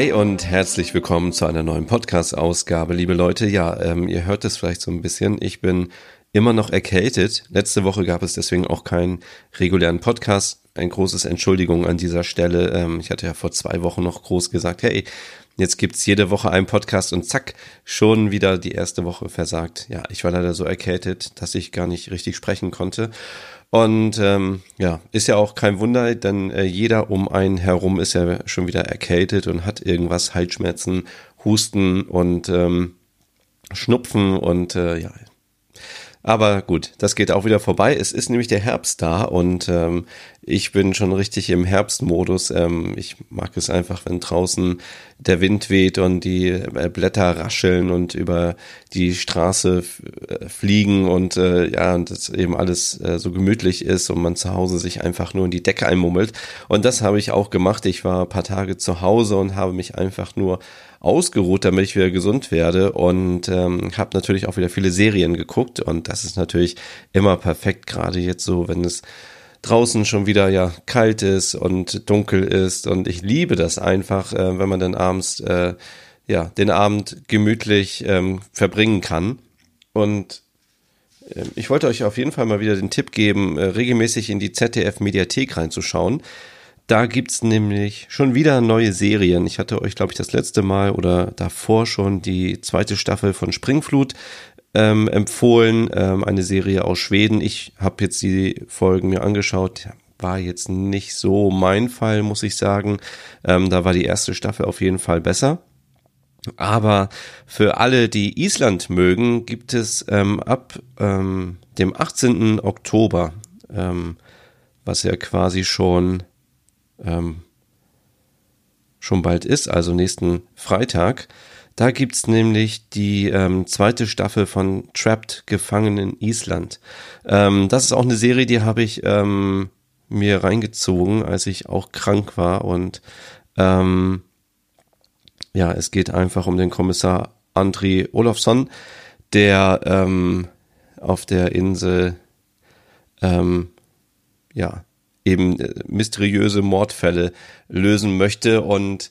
Hey und herzlich willkommen zu einer neuen Podcast-Ausgabe, liebe Leute. Ja, ähm, ihr hört es vielleicht so ein bisschen. Ich bin immer noch erkältet. Letzte Woche gab es deswegen auch keinen regulären Podcast. Ein großes Entschuldigung an dieser Stelle. Ähm, ich hatte ja vor zwei Wochen noch groß gesagt, hey, jetzt gibt's jede Woche einen Podcast und zack, schon wieder die erste Woche versagt. Ja, ich war leider so erkältet, dass ich gar nicht richtig sprechen konnte. Und ähm, ja, ist ja auch kein Wunder, denn äh, jeder um einen herum ist ja schon wieder erkältet und hat irgendwas, Halsschmerzen, Husten und ähm, Schnupfen und äh, ja, aber gut, das geht auch wieder vorbei. Es ist nämlich der Herbst da und ähm, ich bin schon richtig im Herbstmodus. Ähm, ich mag es einfach, wenn draußen der Wind weht und die äh, Blätter rascheln und über die Straße äh, fliegen und äh, ja, und das eben alles äh, so gemütlich ist und man zu Hause sich einfach nur in die Decke einmummelt. Und das habe ich auch gemacht. Ich war ein paar Tage zu Hause und habe mich einfach nur ausgeruht, damit ich wieder gesund werde. Und ähm, habe natürlich auch wieder viele Serien geguckt. Und das ist natürlich immer perfekt, gerade jetzt so, wenn es draußen schon wieder ja kalt ist und dunkel ist. Und ich liebe das einfach, äh, wenn man dann abends äh, ja den Abend gemütlich ähm, verbringen kann. Und äh, ich wollte euch auf jeden Fall mal wieder den Tipp geben, äh, regelmäßig in die ZDF Mediathek reinzuschauen. Da gibt's nämlich schon wieder neue Serien. Ich hatte euch, glaube ich, das letzte Mal oder davor schon die zweite Staffel von Springflut ähm, empfohlen, ähm, eine Serie aus Schweden. Ich habe jetzt die Folgen mir angeschaut. War jetzt nicht so mein Fall, muss ich sagen. Ähm, da war die erste Staffel auf jeden Fall besser. Aber für alle, die Island mögen, gibt es ähm, ab ähm, dem 18. Oktober, ähm, was ja quasi schon ähm, schon bald ist, also nächsten Freitag. Da gibt's nämlich die ähm, zweite Staffel von Trapped Gefangen in Island. Ähm, das ist auch eine Serie, die habe ich ähm, mir reingezogen, als ich auch krank war. Und ähm, ja, es geht einfach um den Kommissar Andri Olofsson, der ähm, auf der Insel ähm, ja eben äh, mysteriöse Mordfälle lösen möchte und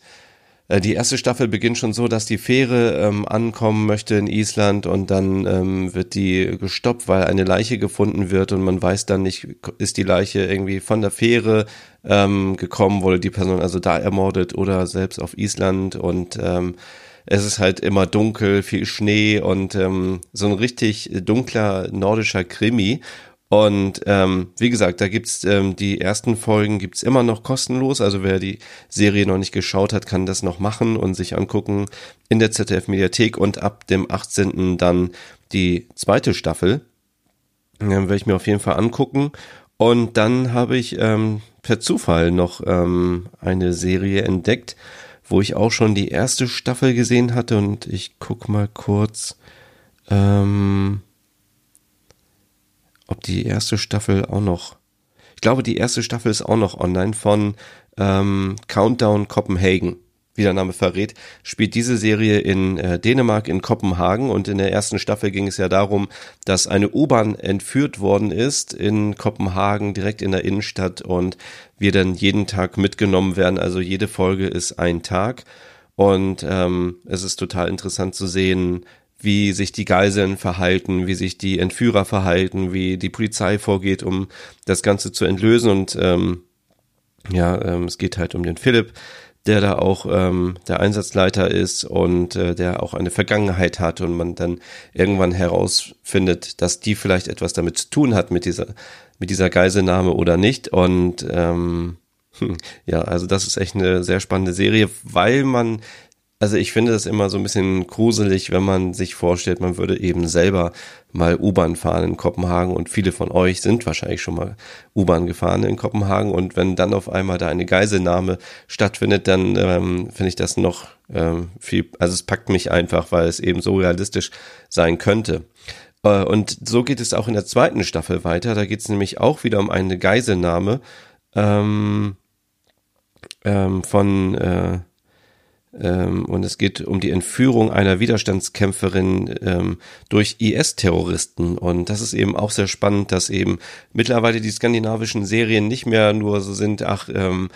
äh, die erste Staffel beginnt schon so, dass die Fähre ähm, ankommen möchte in Island und dann ähm, wird die gestoppt, weil eine Leiche gefunden wird und man weiß dann nicht, ist die Leiche irgendwie von der Fähre ähm, gekommen, wurde die Person also da ermordet oder selbst auf Island und ähm, es ist halt immer dunkel, viel Schnee und ähm, so ein richtig dunkler nordischer Krimi. Und ähm, wie gesagt, da gibt's ähm, die ersten Folgen gibt's immer noch kostenlos. Also wer die Serie noch nicht geschaut hat, kann das noch machen und sich angucken in der ZDF Mediathek und ab dem 18. dann die zweite Staffel. Dann werde ich mir auf jeden Fall angucken. Und dann habe ich ähm, per Zufall noch ähm, eine Serie entdeckt, wo ich auch schon die erste Staffel gesehen hatte. Und ich guck mal kurz. Ähm, ob die erste Staffel auch noch. Ich glaube, die erste Staffel ist auch noch online von ähm, Countdown Copenhagen. Wie der Name verrät, spielt diese Serie in äh, Dänemark, in Kopenhagen. Und in der ersten Staffel ging es ja darum, dass eine U-Bahn entführt worden ist in Kopenhagen, direkt in der Innenstadt. Und wir dann jeden Tag mitgenommen werden. Also jede Folge ist ein Tag. Und ähm, es ist total interessant zu sehen, wie sich die Geiseln verhalten, wie sich die Entführer verhalten, wie die Polizei vorgeht, um das Ganze zu entlösen. Und ähm, ja, ähm, es geht halt um den Philipp, der da auch ähm, der Einsatzleiter ist und äh, der auch eine Vergangenheit hat und man dann irgendwann herausfindet, dass die vielleicht etwas damit zu tun hat mit dieser mit dieser Geiselnahme oder nicht. Und ähm, hm, ja, also das ist echt eine sehr spannende Serie, weil man also ich finde das immer so ein bisschen gruselig, wenn man sich vorstellt, man würde eben selber mal U-Bahn fahren in Kopenhagen und viele von euch sind wahrscheinlich schon mal U-Bahn gefahren in Kopenhagen und wenn dann auf einmal da eine Geiselnahme stattfindet, dann ähm, finde ich das noch ähm, viel, also es packt mich einfach, weil es eben so realistisch sein könnte. Äh, und so geht es auch in der zweiten Staffel weiter. Da geht es nämlich auch wieder um eine Geiselnahme ähm, ähm, von äh, ähm, und es geht um die Entführung einer Widerstandskämpferin ähm, durch IS-Terroristen. Und das ist eben auch sehr spannend, dass eben mittlerweile die skandinavischen Serien nicht mehr nur so sind, ach, ähm,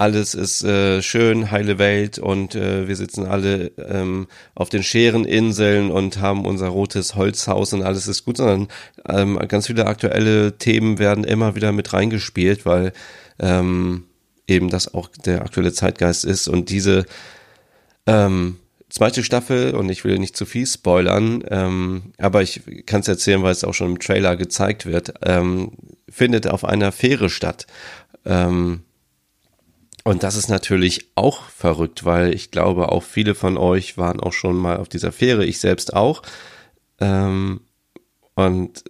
alles ist äh, schön, heile Welt und äh, wir sitzen alle ähm, auf den Schereninseln und haben unser rotes Holzhaus und alles ist gut, sondern ähm, ganz viele aktuelle Themen werden immer wieder mit reingespielt, weil ähm, eben das auch der aktuelle Zeitgeist ist und diese ähm, zweite Staffel, und ich will nicht zu viel spoilern, ähm, aber ich kann es erzählen, weil es auch schon im Trailer gezeigt wird, ähm, findet auf einer Fähre statt. Ähm, und das ist natürlich auch verrückt, weil ich glaube, auch viele von euch waren auch schon mal auf dieser Fähre, ich selbst auch. Ähm, und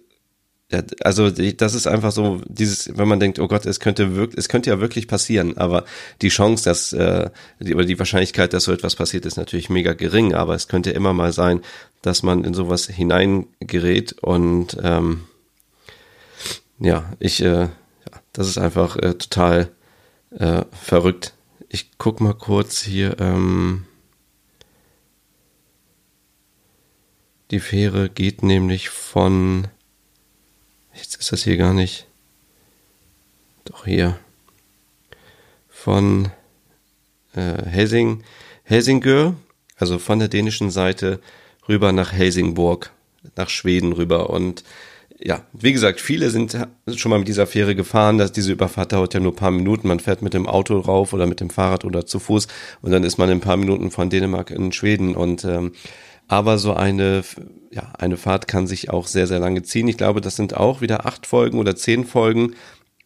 also das ist einfach so dieses, wenn man denkt, oh Gott, es könnte wirklich, es könnte ja wirklich passieren, aber die Chance, dass äh, oder die Wahrscheinlichkeit, dass so etwas passiert, ist natürlich mega gering. Aber es könnte immer mal sein, dass man in sowas hineingerät und ähm, ja, ich, äh, das ist einfach äh, total äh, verrückt. Ich guck mal kurz hier. Ähm, die Fähre geht nämlich von Jetzt ist das hier gar nicht. Doch hier. Von äh, Helsing, Helsingør, also von der dänischen Seite rüber nach Helsingborg, nach Schweden rüber. Und ja, wie gesagt, viele sind schon mal mit dieser Fähre gefahren. Dass diese Überfahrt dauert ja nur ein paar Minuten. Man fährt mit dem Auto rauf oder mit dem Fahrrad oder zu Fuß und dann ist man in ein paar Minuten von Dänemark in Schweden. Und ähm, aber so eine, ja, eine Fahrt kann sich auch sehr, sehr lange ziehen. Ich glaube, das sind auch wieder acht Folgen oder zehn Folgen.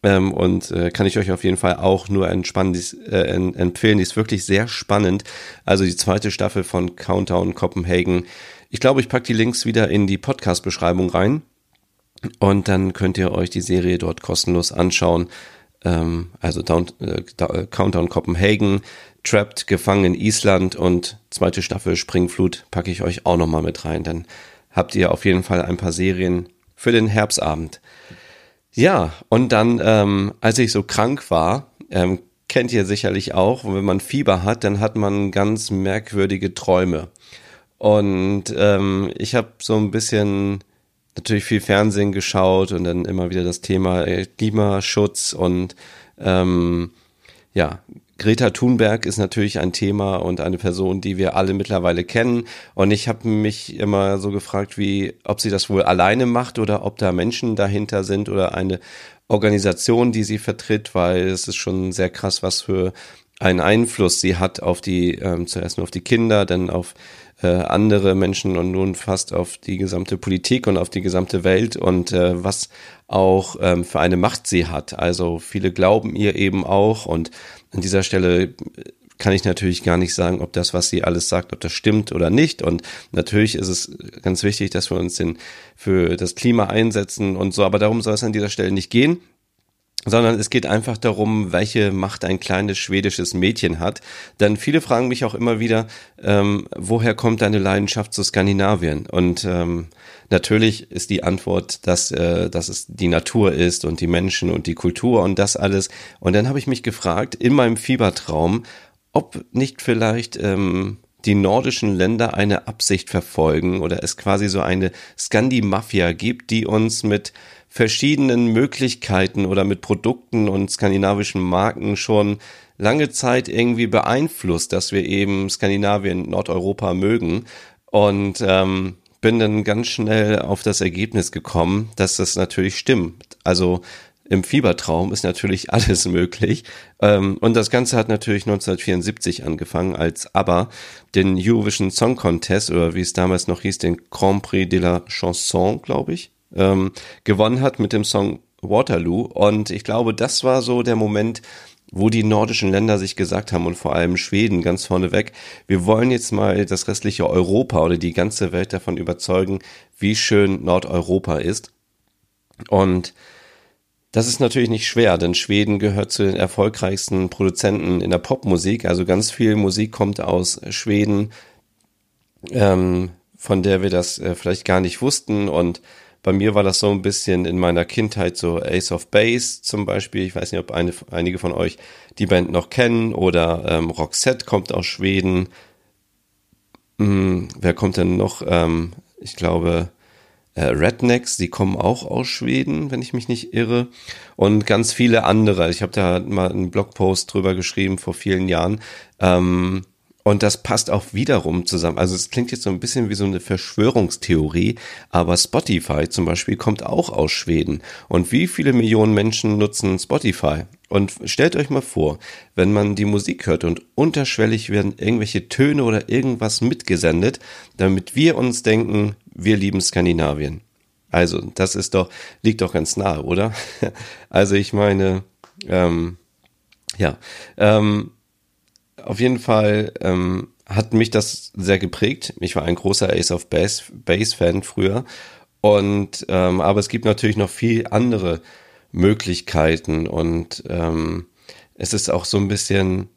Ähm, und äh, kann ich euch auf jeden Fall auch nur entspannen, äh, empfehlen. Die ist wirklich sehr spannend. Also die zweite Staffel von Countdown Copenhagen. Ich glaube, ich packe die Links wieder in die Podcast-Beschreibung rein. Und dann könnt ihr euch die Serie dort kostenlos anschauen. Ähm, also Down, äh, Countdown Copenhagen, Trapped, gefangen in Island und zweite Staffel Springflut packe ich euch auch nochmal mit rein. Dann habt ihr auf jeden Fall ein paar Serien für den Herbstabend. Ja, und dann, ähm, als ich so krank war, ähm, kennt ihr sicherlich auch, wenn man Fieber hat, dann hat man ganz merkwürdige Träume. Und ähm, ich habe so ein bisschen natürlich viel Fernsehen geschaut und dann immer wieder das Thema äh, Klimaschutz und ähm, ja, Greta Thunberg ist natürlich ein Thema und eine Person, die wir alle mittlerweile kennen. Und ich habe mich immer so gefragt, wie, ob sie das wohl alleine macht oder ob da Menschen dahinter sind oder eine Organisation, die sie vertritt, weil es ist schon sehr krass, was für einen Einfluss sie hat auf die, ähm, zuerst nur auf die Kinder, dann auf äh, andere Menschen und nun fast auf die gesamte Politik und auf die gesamte Welt und äh, was auch ähm, für eine Macht sie hat. Also viele glauben ihr eben auch und an dieser Stelle kann ich natürlich gar nicht sagen, ob das, was sie alles sagt, ob das stimmt oder nicht. Und natürlich ist es ganz wichtig, dass wir uns den, für das Klima einsetzen und so. Aber darum soll es an dieser Stelle nicht gehen sondern es geht einfach darum, welche Macht ein kleines schwedisches Mädchen hat. Denn viele fragen mich auch immer wieder, ähm, woher kommt deine Leidenschaft zu Skandinavien? Und ähm, natürlich ist die Antwort, dass, äh, dass es die Natur ist und die Menschen und die Kultur und das alles. Und dann habe ich mich gefragt, in meinem Fiebertraum, ob nicht vielleicht ähm, die nordischen Länder eine Absicht verfolgen oder es quasi so eine Scandi-Mafia gibt, die uns mit verschiedenen Möglichkeiten oder mit Produkten und skandinavischen Marken schon lange Zeit irgendwie beeinflusst, dass wir eben Skandinavien, Nordeuropa mögen. Und ähm, bin dann ganz schnell auf das Ergebnis gekommen, dass das natürlich stimmt. Also im Fiebertraum ist natürlich alles möglich. Ähm, und das Ganze hat natürlich 1974 angefangen, als ABBA den Eurovision Song Contest oder wie es damals noch hieß, den Grand Prix de la Chanson, glaube ich, ähm, gewonnen hat mit dem Song Waterloo. Und ich glaube, das war so der Moment, wo die nordischen Länder sich gesagt haben und vor allem Schweden ganz vorneweg, wir wollen jetzt mal das restliche Europa oder die ganze Welt davon überzeugen, wie schön Nordeuropa ist. Und das ist natürlich nicht schwer, denn Schweden gehört zu den erfolgreichsten Produzenten in der Popmusik. Also ganz viel Musik kommt aus Schweden, ähm, von der wir das äh, vielleicht gar nicht wussten. Und bei mir war das so ein bisschen in meiner Kindheit so Ace of Base zum Beispiel. Ich weiß nicht, ob eine, einige von euch die Band noch kennen oder ähm, Roxette kommt aus Schweden. Hm, wer kommt denn noch? Ähm, ich glaube, äh, Rednecks, die kommen auch aus Schweden, wenn ich mich nicht irre. Und ganz viele andere. Ich habe da mal einen Blogpost drüber geschrieben vor vielen Jahren. Ähm, und das passt auch wiederum zusammen. Also es klingt jetzt so ein bisschen wie so eine Verschwörungstheorie, aber Spotify zum Beispiel kommt auch aus Schweden. Und wie viele Millionen Menschen nutzen Spotify? Und stellt euch mal vor, wenn man die Musik hört und unterschwellig werden irgendwelche Töne oder irgendwas mitgesendet, damit wir uns denken, wir lieben Skandinavien. Also, das ist doch, liegt doch ganz nahe, oder? Also, ich meine, ähm, ja, ähm, auf jeden Fall ähm, hat mich das sehr geprägt. Ich war ein großer Ace of Base, Base Fan früher. Und ähm, aber es gibt natürlich noch viel andere Möglichkeiten und ähm, es ist auch so ein bisschen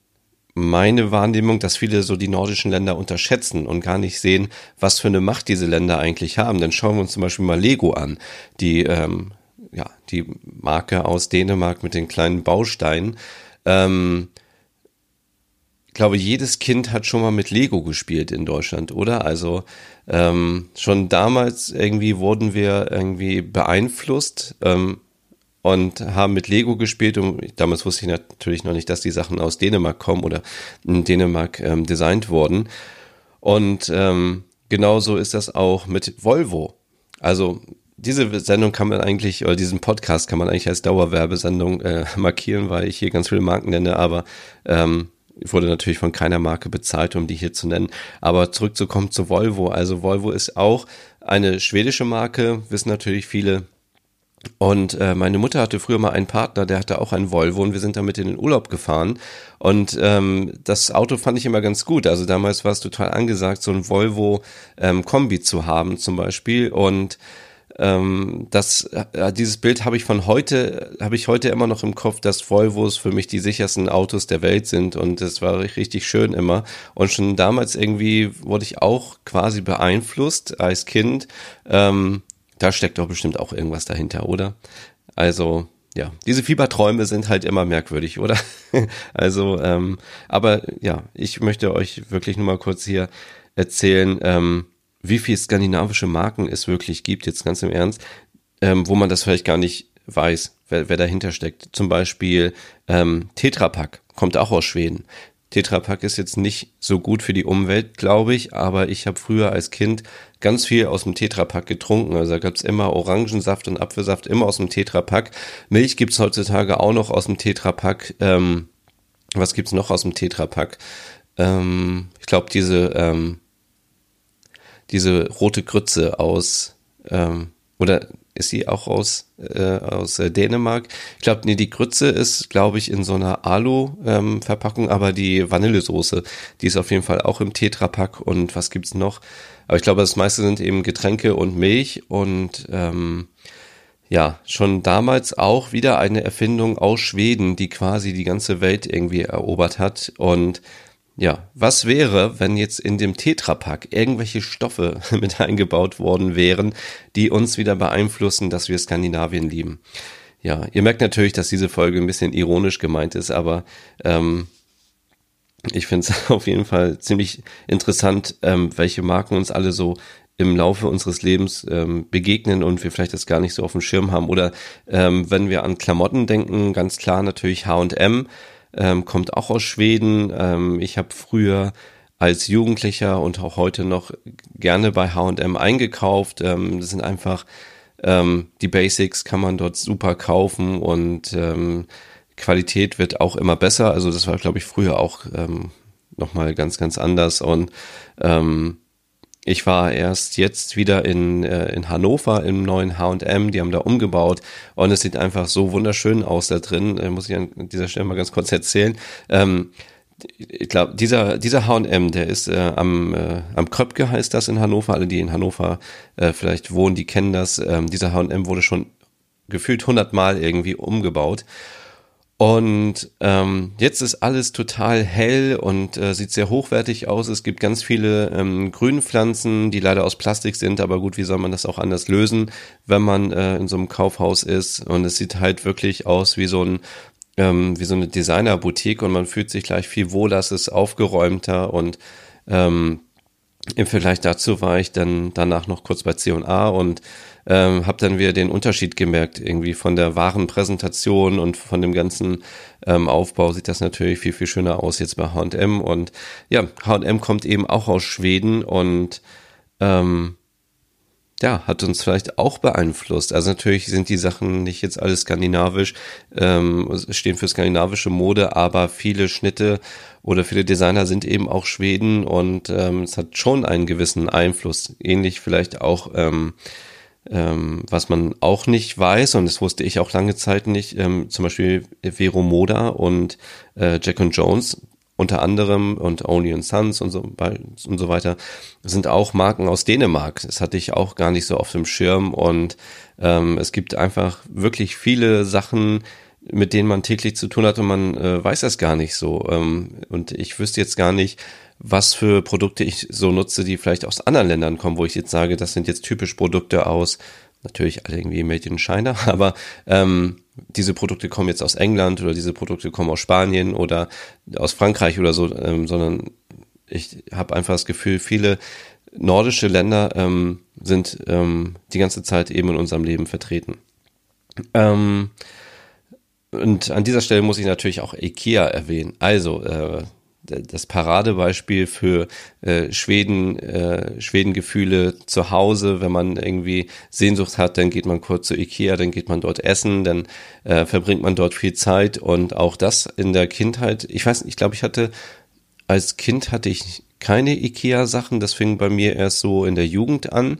meine Wahrnehmung, dass viele so die nordischen Länder unterschätzen und gar nicht sehen, was für eine Macht diese Länder eigentlich haben. Dann schauen wir uns zum Beispiel mal Lego an, die ähm, ja die Marke aus Dänemark mit den kleinen Bausteinen. Ähm, ich glaube, jedes Kind hat schon mal mit Lego gespielt in Deutschland, oder? Also ähm, schon damals irgendwie wurden wir irgendwie beeinflusst ähm, und haben mit Lego gespielt. Und damals wusste ich natürlich noch nicht, dass die Sachen aus Dänemark kommen oder in Dänemark ähm, designt wurden. Und ähm, genauso ist das auch mit Volvo. Also diese Sendung kann man eigentlich, oder diesen Podcast kann man eigentlich als Dauerwerbesendung äh, markieren, weil ich hier ganz viele Marken nenne, aber ähm, wurde natürlich von keiner Marke bezahlt, um die hier zu nennen. Aber zurückzukommen zu Volvo. Also Volvo ist auch eine schwedische Marke, wissen natürlich viele. Und äh, meine Mutter hatte früher mal einen Partner, der hatte auch einen Volvo und wir sind damit in den Urlaub gefahren. Und ähm, das Auto fand ich immer ganz gut. Also damals war es total angesagt, so ein Volvo ähm, zu haben zum Beispiel. Und ähm, das, äh, dieses Bild habe ich von heute, habe ich heute immer noch im Kopf, dass Volvos für mich die sichersten Autos der Welt sind und das war richtig schön immer. Und schon damals irgendwie wurde ich auch quasi beeinflusst als Kind. Ähm, da steckt doch bestimmt auch irgendwas dahinter, oder? Also, ja, diese Fieberträume sind halt immer merkwürdig, oder? also, ähm, aber ja, ich möchte euch wirklich nur mal kurz hier erzählen, ähm, wie viel skandinavische Marken es wirklich gibt, jetzt ganz im Ernst, ähm, wo man das vielleicht gar nicht weiß, wer, wer dahinter steckt. Zum Beispiel ähm, Tetra Pak kommt auch aus Schweden. Tetra Pak ist jetzt nicht so gut für die Umwelt, glaube ich, aber ich habe früher als Kind ganz viel aus dem Tetra Pak getrunken. Also da gab's immer Orangensaft und Apfelsaft, immer aus dem Tetra Pak. Milch gibt's heutzutage auch noch aus dem Tetra Pak. Ähm, was gibt's noch aus dem Tetra Pak? Ähm, ich glaube, diese ähm, diese rote Grütze aus, ähm, oder ist sie auch aus, äh, aus äh, Dänemark? Ich glaube, nee, die Grütze ist, glaube ich, in so einer Alu-Verpackung, ähm, aber die Vanillesoße, die ist auf jeden Fall auch im Tetrapack und was gibt's noch? Aber ich glaube, das meiste sind eben Getränke und Milch und ähm, ja, schon damals auch wieder eine Erfindung aus Schweden, die quasi die ganze Welt irgendwie erobert hat und ja, was wäre, wenn jetzt in dem Tetrapack irgendwelche Stoffe mit eingebaut worden wären, die uns wieder beeinflussen, dass wir Skandinavien lieben? Ja, ihr merkt natürlich, dass diese Folge ein bisschen ironisch gemeint ist, aber ähm, ich finde es auf jeden Fall ziemlich interessant, ähm, welche Marken uns alle so im Laufe unseres Lebens ähm, begegnen und wir vielleicht das gar nicht so auf dem Schirm haben. Oder ähm, wenn wir an Klamotten denken, ganz klar natürlich H&M ähm, kommt auch aus Schweden. Ähm, ich habe früher als Jugendlicher und auch heute noch gerne bei H&M eingekauft. Ähm, das sind einfach ähm, die Basics kann man dort super kaufen und ähm, Qualität wird auch immer besser. Also das war, glaube ich, früher auch ähm, nochmal ganz, ganz anders und ähm, ich war erst jetzt wieder in, äh, in Hannover im neuen H&M, die haben da umgebaut und es sieht einfach so wunderschön aus da drin, äh, muss ich an dieser Stelle mal ganz kurz erzählen. Ähm, ich glaube, dieser, dieser H&M, der ist äh, am, äh, am Kröpke heißt das in Hannover. Alle, die in Hannover äh, vielleicht wohnen, die kennen das. Ähm, dieser H&M wurde schon gefühlt hundertmal irgendwie umgebaut. Und ähm, jetzt ist alles total hell und äh, sieht sehr hochwertig aus. Es gibt ganz viele ähm, Grünpflanzen, die leider aus Plastik sind, aber gut, wie soll man das auch anders lösen, wenn man äh, in so einem Kaufhaus ist? Und es sieht halt wirklich aus wie so ein ähm, wie so eine Designer-Boutique und man fühlt sich gleich viel wohler, es ist aufgeräumter und ähm, im Vergleich dazu war ich dann danach noch kurz bei C&A und ähm, habe dann wieder den Unterschied gemerkt, irgendwie von der wahren Präsentation und von dem ganzen ähm, Aufbau sieht das natürlich viel, viel schöner aus jetzt bei H&M und ja, H&M kommt eben auch aus Schweden und ähm, ja, hat uns vielleicht auch beeinflusst. Also natürlich sind die Sachen nicht jetzt alles skandinavisch, ähm, stehen für skandinavische Mode, aber viele Schnitte oder viele Designer sind eben auch Schweden und ähm, es hat schon einen gewissen Einfluss. Ähnlich vielleicht auch ähm, ähm, was man auch nicht weiß, und das wusste ich auch lange Zeit nicht, ähm, zum Beispiel Vero Moda und äh, Jack and Jones unter anderem und Only and Sons und so, und so weiter sind auch Marken aus Dänemark. Das hatte ich auch gar nicht so auf dem Schirm und ähm, es gibt einfach wirklich viele Sachen, mit denen man täglich zu tun hat und man äh, weiß das gar nicht so. Ähm, und ich wüsste jetzt gar nicht, was für Produkte ich so nutze, die vielleicht aus anderen Ländern kommen, wo ich jetzt sage, das sind jetzt typisch Produkte aus, natürlich alle irgendwie made in China, aber ähm, diese Produkte kommen jetzt aus England oder diese Produkte kommen aus Spanien oder aus Frankreich oder so, ähm, sondern ich habe einfach das Gefühl, viele nordische Länder ähm, sind ähm, die ganze Zeit eben in unserem Leben vertreten. Ähm, und an dieser Stelle muss ich natürlich auch IKEA erwähnen. Also, äh, das Paradebeispiel für äh, Schweden, äh, Schwedengefühle zu Hause. Wenn man irgendwie Sehnsucht hat, dann geht man kurz zu Ikea, dann geht man dort essen, dann äh, verbringt man dort viel Zeit und auch das in der Kindheit. Ich weiß nicht, ich glaube, ich hatte als Kind hatte ich keine Ikea-Sachen. Das fing bei mir erst so in der Jugend an.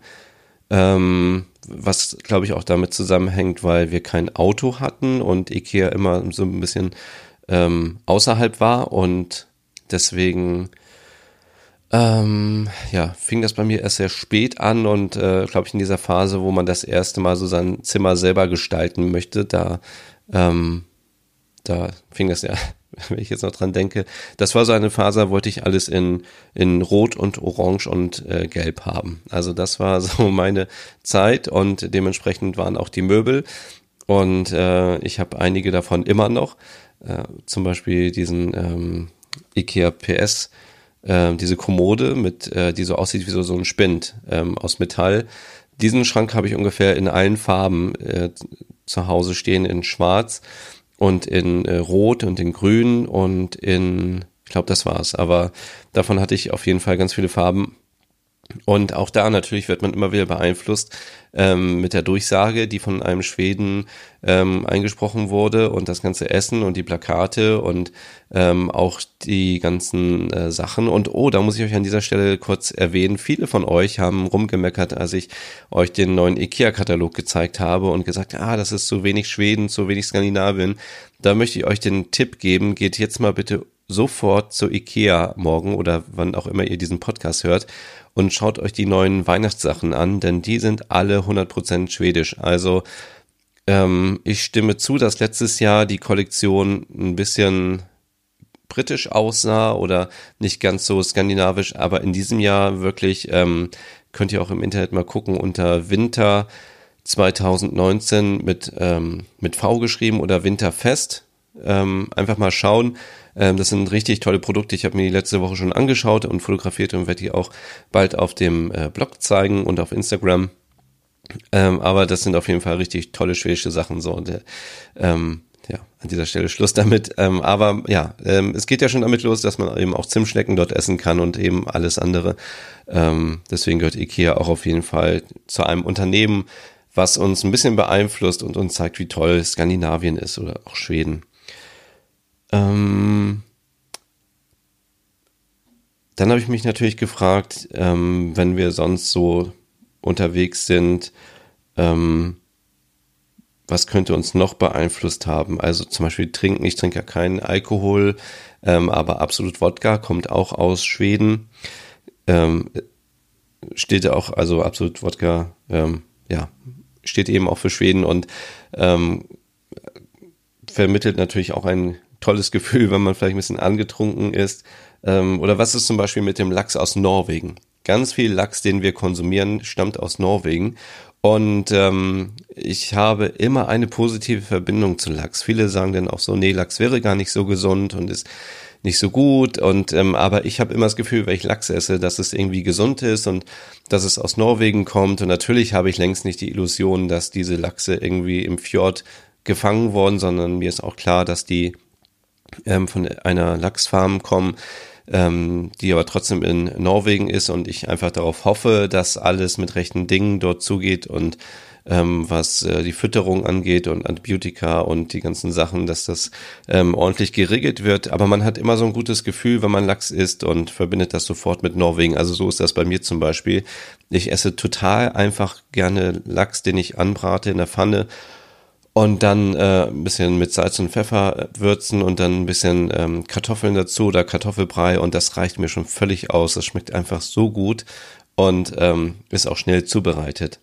Ähm, was glaube ich auch damit zusammenhängt, weil wir kein Auto hatten und Ikea immer so ein bisschen ähm, außerhalb war und Deswegen ähm, ja, fing das bei mir erst sehr spät an und äh, glaube ich in dieser Phase, wo man das erste Mal so sein Zimmer selber gestalten möchte, da ähm, da fing das ja, wenn ich jetzt noch dran denke, das war so eine Phase, wollte ich alles in in Rot und Orange und äh, Gelb haben. Also das war so meine Zeit und dementsprechend waren auch die Möbel und äh, ich habe einige davon immer noch, äh, zum Beispiel diesen ähm, IKEA PS, äh, diese Kommode mit, äh, die so aussieht wie so, so ein Spind ähm, aus Metall. Diesen Schrank habe ich ungefähr in allen Farben äh, zu Hause stehen, in Schwarz und in äh, Rot und in Grün und in, ich glaube, das war's. Aber davon hatte ich auf jeden Fall ganz viele Farben und auch da natürlich wird man immer wieder beeinflusst ähm, mit der Durchsage, die von einem Schweden ähm, eingesprochen wurde und das ganze Essen und die Plakate und ähm, auch die ganzen äh, Sachen. Und oh, da muss ich euch an dieser Stelle kurz erwähnen, viele von euch haben rumgemeckert, als ich euch den neuen IKEA-Katalog gezeigt habe und gesagt, ah, das ist zu wenig Schweden, zu wenig Skandinavien. Da möchte ich euch den Tipp geben, geht jetzt mal bitte sofort zu IKEA morgen oder wann auch immer ihr diesen Podcast hört und schaut euch die neuen Weihnachtssachen an, denn die sind alle 100% schwedisch. Also ähm, ich stimme zu, dass letztes Jahr die Kollektion ein bisschen britisch aussah oder nicht ganz so skandinavisch, aber in diesem Jahr wirklich ähm, könnt ihr auch im Internet mal gucken unter Winter 2019 mit, ähm, mit V geschrieben oder Winterfest. Ähm, einfach mal schauen. Ähm, das sind richtig tolle Produkte. Ich habe mir die letzte Woche schon angeschaut und fotografiert und werde die auch bald auf dem äh, Blog zeigen und auf Instagram. Ähm, aber das sind auf jeden Fall richtig tolle schwedische Sachen. So, und, ähm, ja, an dieser Stelle Schluss damit. Ähm, aber ja, ähm, es geht ja schon damit los, dass man eben auch Zimtschnecken dort essen kann und eben alles andere. Ähm, deswegen gehört IKEA auch auf jeden Fall zu einem Unternehmen, was uns ein bisschen beeinflusst und uns zeigt, wie toll Skandinavien ist oder auch Schweden. Ähm, dann habe ich mich natürlich gefragt, ähm, wenn wir sonst so unterwegs sind, ähm, was könnte uns noch beeinflusst haben? Also zum Beispiel trinken, ich trinke ja keinen Alkohol, ähm, aber Absolut Wodka kommt auch aus Schweden. Ähm, steht ja auch, also Absolut Wodka, ähm, ja, steht eben auch für Schweden und ähm, vermittelt natürlich auch ein tolles Gefühl, wenn man vielleicht ein bisschen angetrunken ist. Ähm, oder was ist zum Beispiel mit dem Lachs aus Norwegen? Ganz viel Lachs, den wir konsumieren, stammt aus Norwegen. Und ähm, ich habe immer eine positive Verbindung zu Lachs. Viele sagen dann auch so, nee, Lachs wäre gar nicht so gesund und ist nicht so gut. Und ähm, aber ich habe immer das Gefühl, wenn ich Lachs esse, dass es irgendwie gesund ist und dass es aus Norwegen kommt. Und natürlich habe ich längst nicht die Illusion, dass diese Lachse irgendwie im Fjord gefangen worden, sondern mir ist auch klar, dass die ähm, von einer Lachsfarm kommen, ähm, die aber trotzdem in Norwegen ist und ich einfach darauf hoffe, dass alles mit rechten Dingen dort zugeht und ähm, was äh, die Fütterung angeht und Antibiotika und die ganzen Sachen, dass das ähm, ordentlich geregelt wird. Aber man hat immer so ein gutes Gefühl, wenn man Lachs isst und verbindet das sofort mit Norwegen. Also so ist das bei mir zum Beispiel. Ich esse total einfach gerne Lachs, den ich anbrate in der Pfanne und dann äh, ein bisschen mit Salz und Pfeffer würzen und dann ein bisschen ähm, Kartoffeln dazu oder Kartoffelbrei und das reicht mir schon völlig aus. Das schmeckt einfach so gut und ähm, ist auch schnell zubereitet.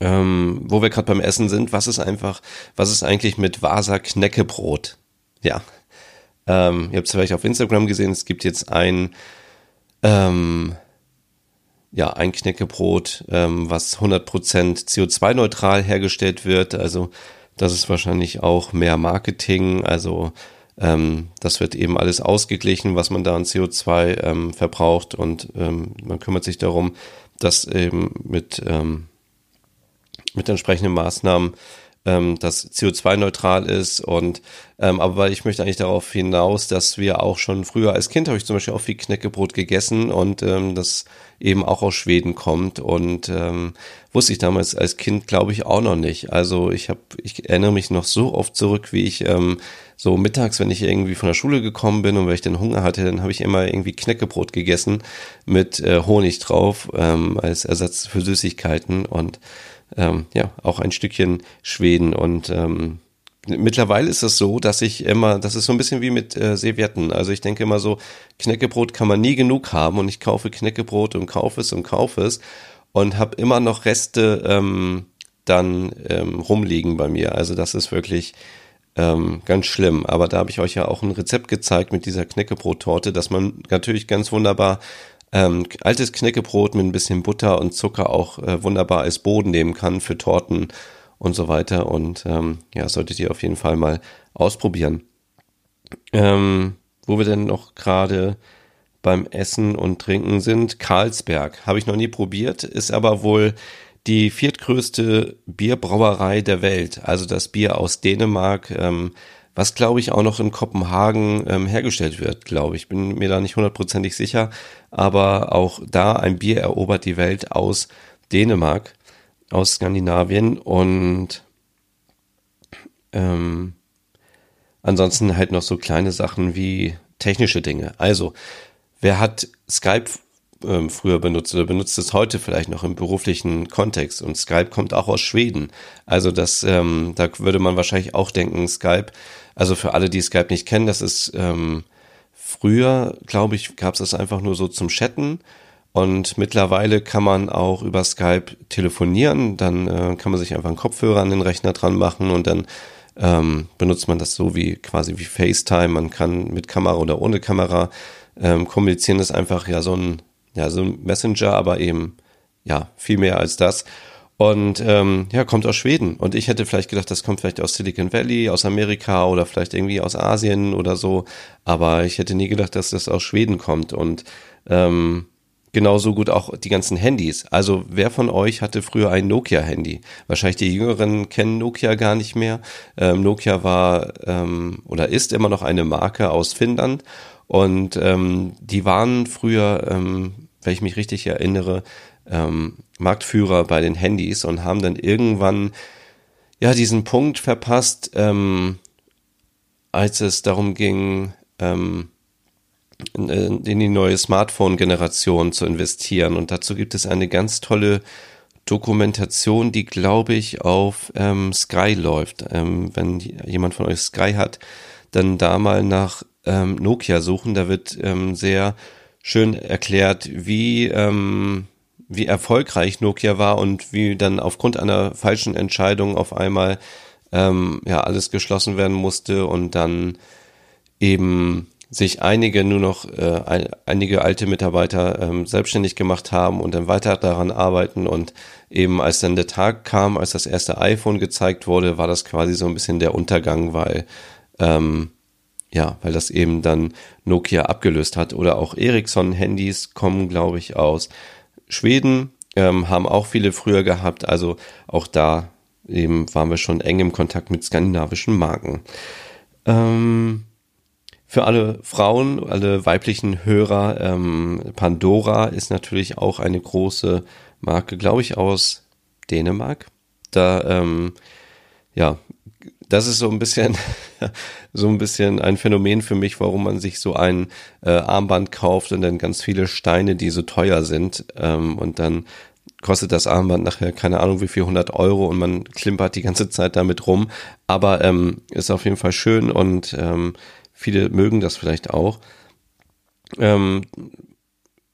Ähm, wo wir gerade beim Essen sind, was ist einfach, was ist eigentlich mit Vasa Knäckebrot? Ja, ähm, ihr habt es vielleicht auf Instagram gesehen, es gibt jetzt ein ähm, ja, ein Knäckebrot, ähm, was 100% CO2-neutral hergestellt wird. Also das ist wahrscheinlich auch mehr Marketing. Also ähm, das wird eben alles ausgeglichen, was man da an CO2 ähm, verbraucht und ähm, man kümmert sich darum, dass eben mit, ähm, mit entsprechenden Maßnahmen ähm, das CO2-neutral ist. Und ähm, aber ich möchte eigentlich darauf hinaus, dass wir auch schon früher als Kind habe ich zum Beispiel auch viel Knäckebrot gegessen und ähm, das eben auch aus Schweden kommt. Und ähm, wusste ich damals als Kind glaube ich auch noch nicht. Also ich habe, ich erinnere mich noch so oft zurück, wie ich ähm, so mittags, wenn ich irgendwie von der Schule gekommen bin und wenn ich dann Hunger hatte, dann habe ich immer irgendwie Knäckebrot gegessen mit äh, Honig drauf ähm, als Ersatz für Süßigkeiten. Und ähm, ja, auch ein Stückchen Schweden. Und ähm, mittlerweile ist es so, dass ich immer, das ist so ein bisschen wie mit äh, Servietten. Also ich denke immer so, Knäckebrot kann man nie genug haben und ich kaufe Knäckebrot und kaufe es und kaufe es und habe immer noch Reste ähm, dann ähm, rumliegen bei mir. Also das ist wirklich ähm, ganz schlimm. Aber da habe ich euch ja auch ein Rezept gezeigt mit dieser Knäckebrot-Torte, dass man natürlich ganz wunderbar ähm, altes Knäckebrot mit ein bisschen Butter und Zucker auch äh, wunderbar als Boden nehmen kann für Torten und so weiter. Und ähm, ja, solltet ihr auf jeden Fall mal ausprobieren. Ähm, wo wir denn noch gerade beim Essen und Trinken sind, Karlsberg. Habe ich noch nie probiert, ist aber wohl die viertgrößte Bierbrauerei der Welt. Also das Bier aus Dänemark ähm, was glaube ich auch noch in Kopenhagen ähm, hergestellt wird, glaube ich. Bin mir da nicht hundertprozentig sicher, aber auch da ein Bier erobert die Welt aus Dänemark, aus Skandinavien und ähm, ansonsten halt noch so kleine Sachen wie technische Dinge. Also, wer hat Skype ähm, früher benutzt oder benutzt es heute vielleicht noch im beruflichen Kontext. Und Skype kommt auch aus Schweden. Also das, ähm, da würde man wahrscheinlich auch denken, Skype, also für alle, die Skype nicht kennen, das ist ähm, früher, glaube ich, gab es das einfach nur so zum Chatten. Und mittlerweile kann man auch über Skype telefonieren. Dann äh, kann man sich einfach einen Kopfhörer an den Rechner dran machen und dann ähm, benutzt man das so wie quasi wie FaceTime. Man kann mit Kamera oder ohne Kamera ähm, kommunizieren. Das ist einfach ja so ein ja, so ein Messenger, aber eben, ja, viel mehr als das. Und ähm, ja, kommt aus Schweden. Und ich hätte vielleicht gedacht, das kommt vielleicht aus Silicon Valley, aus Amerika oder vielleicht irgendwie aus Asien oder so. Aber ich hätte nie gedacht, dass das aus Schweden kommt. Und ähm, genauso gut auch die ganzen Handys. Also wer von euch hatte früher ein Nokia-Handy? Wahrscheinlich die Jüngeren kennen Nokia gar nicht mehr. Ähm, Nokia war ähm, oder ist immer noch eine Marke aus Finnland. Und ähm, die waren früher ähm, wenn ich mich richtig erinnere, ähm, Marktführer bei den Handys und haben dann irgendwann ja diesen Punkt verpasst, ähm, als es darum ging, ähm, in, in die neue Smartphone-Generation zu investieren. Und dazu gibt es eine ganz tolle Dokumentation, die, glaube ich, auf ähm, Sky läuft. Ähm, wenn jemand von euch Sky hat, dann da mal nach ähm, Nokia suchen. Da wird ähm, sehr schön erklärt, wie, ähm, wie erfolgreich Nokia war und wie dann aufgrund einer falschen Entscheidung auf einmal ähm, ja alles geschlossen werden musste und dann eben sich einige nur noch äh, einige alte Mitarbeiter ähm, selbstständig gemacht haben und dann weiter daran arbeiten. Und eben als dann der Tag kam, als das erste iPhone gezeigt wurde, war das quasi so ein bisschen der Untergang, weil ähm, ja, weil das eben dann Nokia abgelöst hat. Oder auch Ericsson-Handys kommen, glaube ich, aus Schweden, ähm, haben auch viele früher gehabt, also auch da eben waren wir schon eng im Kontakt mit skandinavischen Marken. Ähm, für alle Frauen, alle weiblichen Hörer, ähm, Pandora ist natürlich auch eine große Marke, glaube ich, aus Dänemark. Da, ähm, ja, das ist so ein bisschen, so ein bisschen ein Phänomen für mich, warum man sich so ein äh, Armband kauft und dann ganz viele Steine, die so teuer sind, ähm, und dann kostet das Armband nachher keine Ahnung wie viel 100 Euro und man klimpert die ganze Zeit damit rum. Aber ähm, ist auf jeden Fall schön und ähm, Viele mögen das vielleicht auch. Ähm,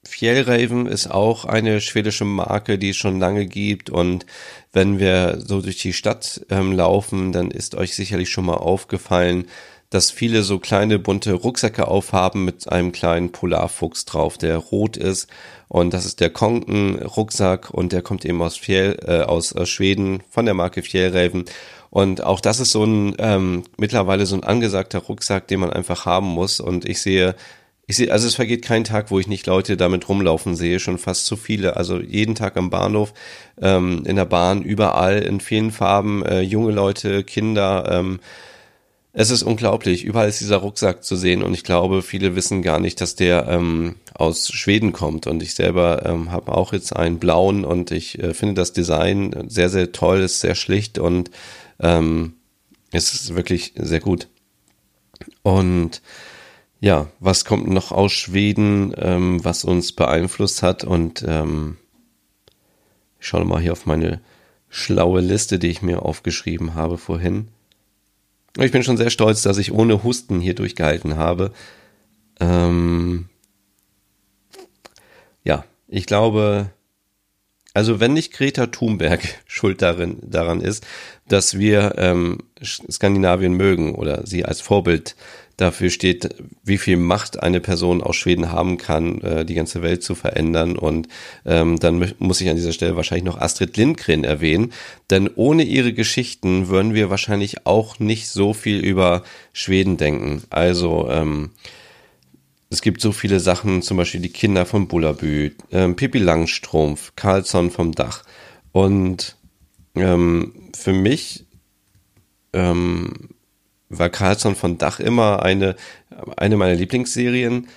Fjellraven ist auch eine schwedische Marke, die es schon lange gibt. Und wenn wir so durch die Stadt ähm, laufen, dann ist euch sicherlich schon mal aufgefallen, dass viele so kleine bunte Rucksäcke aufhaben mit einem kleinen Polarfuchs drauf, der rot ist. Und das ist der Konken-Rucksack und der kommt eben aus, Fjell, äh, aus, aus Schweden von der Marke Fjellraven. Und auch das ist so ein ähm, mittlerweile so ein angesagter Rucksack, den man einfach haben muss. Und ich sehe, ich sehe, also es vergeht kein Tag, wo ich nicht Leute damit rumlaufen sehe, schon fast zu viele. Also jeden Tag am Bahnhof, ähm, in der Bahn, überall in vielen Farben, äh, junge Leute, Kinder. Ähm, es ist unglaublich. Überall ist dieser Rucksack zu sehen und ich glaube, viele wissen gar nicht, dass der ähm, aus Schweden kommt. Und ich selber ähm, habe auch jetzt einen blauen und ich äh, finde das Design sehr, sehr toll, ist sehr schlicht und ähm, es ist wirklich sehr gut. Und ja, was kommt noch aus Schweden, ähm, was uns beeinflusst hat? Und ähm, ich schaue mal hier auf meine schlaue Liste, die ich mir aufgeschrieben habe vorhin. Ich bin schon sehr stolz, dass ich ohne Husten hier durchgehalten habe. Ähm, ja, ich glaube, also wenn nicht Greta Thunberg schuld darin, daran ist, dass wir ähm, Skandinavien mögen oder sie als Vorbild dafür steht, wie viel Macht eine Person aus Schweden haben kann, äh, die ganze Welt zu verändern. Und ähm, dann muss ich an dieser Stelle wahrscheinlich noch Astrid Lindgren erwähnen, denn ohne ihre Geschichten würden wir wahrscheinlich auch nicht so viel über Schweden denken. Also ähm, es gibt so viele Sachen, zum Beispiel die Kinder von Bullabü, ähm, Pippi Langstrumpf, Carlsson vom Dach. Und ähm, für mich ähm, war Carlsson von Dach immer eine, eine meiner Lieblingsserien.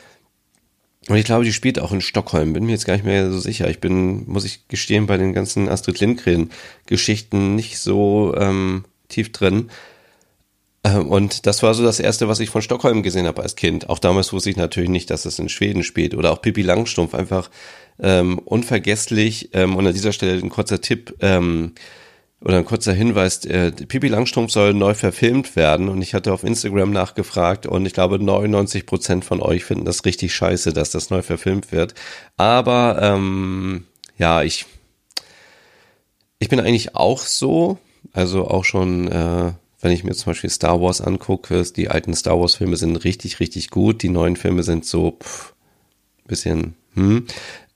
Und ich glaube, die spielt auch in Stockholm. Bin mir jetzt gar nicht mehr so sicher. Ich bin, muss ich gestehen, bei den ganzen Astrid Lindgren-Geschichten nicht so ähm, tief drin. Ähm, und das war so das erste, was ich von Stockholm gesehen habe als Kind. Auch damals wusste ich natürlich nicht, dass es in Schweden spielt. Oder auch Pippi Langstumpf, einfach ähm, unvergesslich. Ähm, und an dieser Stelle ein kurzer Tipp ähm, oder ein kurzer Hinweis. Äh, Pippi Langstrumpf soll neu verfilmt werden. Und ich hatte auf Instagram nachgefragt und ich glaube 99 Prozent von euch finden das richtig scheiße, dass das neu verfilmt wird. Aber ähm, ja, ich, ich bin eigentlich auch so. Also auch schon... Äh, wenn ich mir zum Beispiel Star Wars angucke, die alten Star Wars Filme sind richtig, richtig gut. Die neuen Filme sind so pff, bisschen, hm.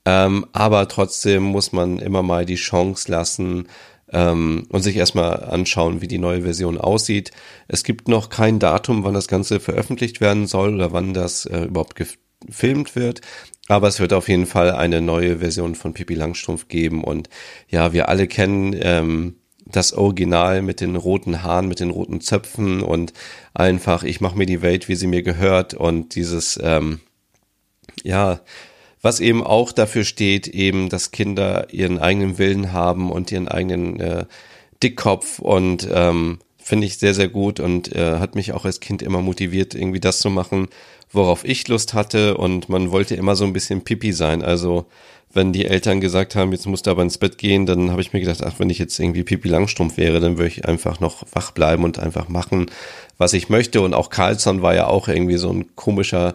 Ähm, aber trotzdem muss man immer mal die Chance lassen ähm, und sich erstmal anschauen, wie die neue Version aussieht. Es gibt noch kein Datum, wann das Ganze veröffentlicht werden soll oder wann das äh, überhaupt gefilmt wird. Aber es wird auf jeden Fall eine neue Version von Pippi Langstrumpf geben. Und ja, wir alle kennen ähm, das Original mit den roten Haaren, mit den roten Zöpfen und einfach, ich mache mir die Welt, wie sie mir gehört und dieses, ähm, ja, was eben auch dafür steht, eben, dass Kinder ihren eigenen Willen haben und ihren eigenen äh, Dickkopf und ähm, finde ich sehr, sehr gut und äh, hat mich auch als Kind immer motiviert, irgendwie das zu machen, worauf ich Lust hatte und man wollte immer so ein bisschen Pipi sein. Also wenn die Eltern gesagt haben, jetzt musst du aber ins Bett gehen, dann habe ich mir gedacht, ach, wenn ich jetzt irgendwie Pipi Langstrumpf wäre, dann würde ich einfach noch wach bleiben und einfach machen, was ich möchte. Und auch Carlson war ja auch irgendwie so ein komischer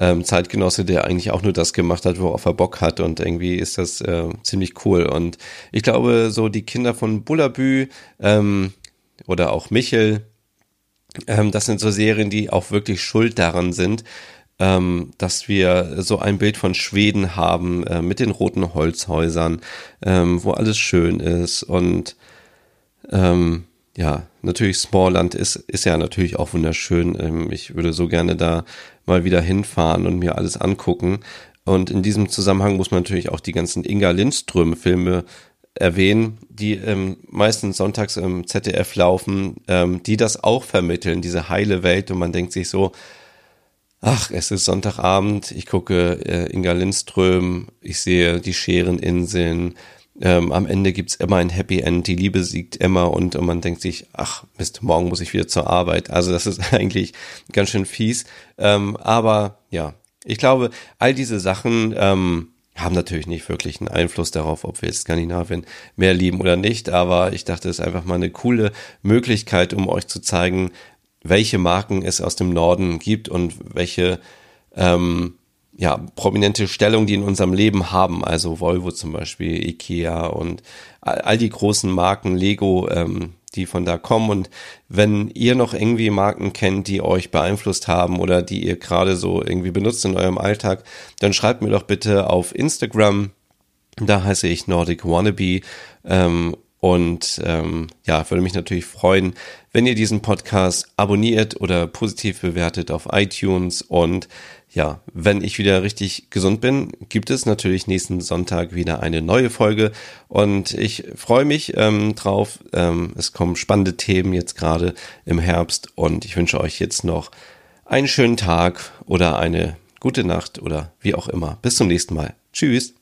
ähm, Zeitgenosse, der eigentlich auch nur das gemacht hat, worauf er Bock hat. Und irgendwie ist das äh, ziemlich cool. Und ich glaube, so die Kinder von Bullabü ähm, oder auch Michel, ähm, das sind so Serien, die auch wirklich schuld daran sind, ähm, dass wir so ein Bild von Schweden haben äh, mit den roten Holzhäusern, ähm, wo alles schön ist und ähm, ja, natürlich Smallland ist, ist ja natürlich auch wunderschön. Ähm, ich würde so gerne da mal wieder hinfahren und mir alles angucken. Und in diesem Zusammenhang muss man natürlich auch die ganzen Inga Lindström-Filme erwähnen, die ähm, meistens sonntags im ZDF laufen, ähm, die das auch vermitteln, diese heile Welt. Und man denkt sich so, ach, es ist Sonntagabend, ich gucke äh, Inga Lindström, ich sehe die Schereninseln, ähm, am Ende gibt's immer ein Happy End, die Liebe siegt immer und, und man denkt sich, ach Mist, morgen muss ich wieder zur Arbeit. Also das ist eigentlich ganz schön fies. Ähm, aber ja, ich glaube, all diese Sachen ähm, haben natürlich nicht wirklich einen Einfluss darauf, ob wir jetzt Skandinavien mehr lieben oder nicht. Aber ich dachte, es ist einfach mal eine coole Möglichkeit, um euch zu zeigen, welche Marken es aus dem Norden gibt und welche ähm, ja, prominente Stellung, die in unserem Leben haben, also Volvo zum Beispiel, Ikea und all die großen Marken, Lego, ähm, die von da kommen. Und wenn ihr noch irgendwie Marken kennt, die euch beeinflusst haben oder die ihr gerade so irgendwie benutzt in eurem Alltag, dann schreibt mir doch bitte auf Instagram. Da heiße ich Nordic Wannabe. Ähm, und ähm, ja, würde mich natürlich freuen, wenn ihr diesen Podcast abonniert oder positiv bewertet auf iTunes und ja, wenn ich wieder richtig gesund bin, gibt es natürlich nächsten Sonntag wieder eine neue Folge und ich freue mich ähm, drauf. Ähm, es kommen spannende Themen jetzt gerade im Herbst und ich wünsche euch jetzt noch einen schönen Tag oder eine gute Nacht oder wie auch immer. Bis zum nächsten Mal. Tschüss.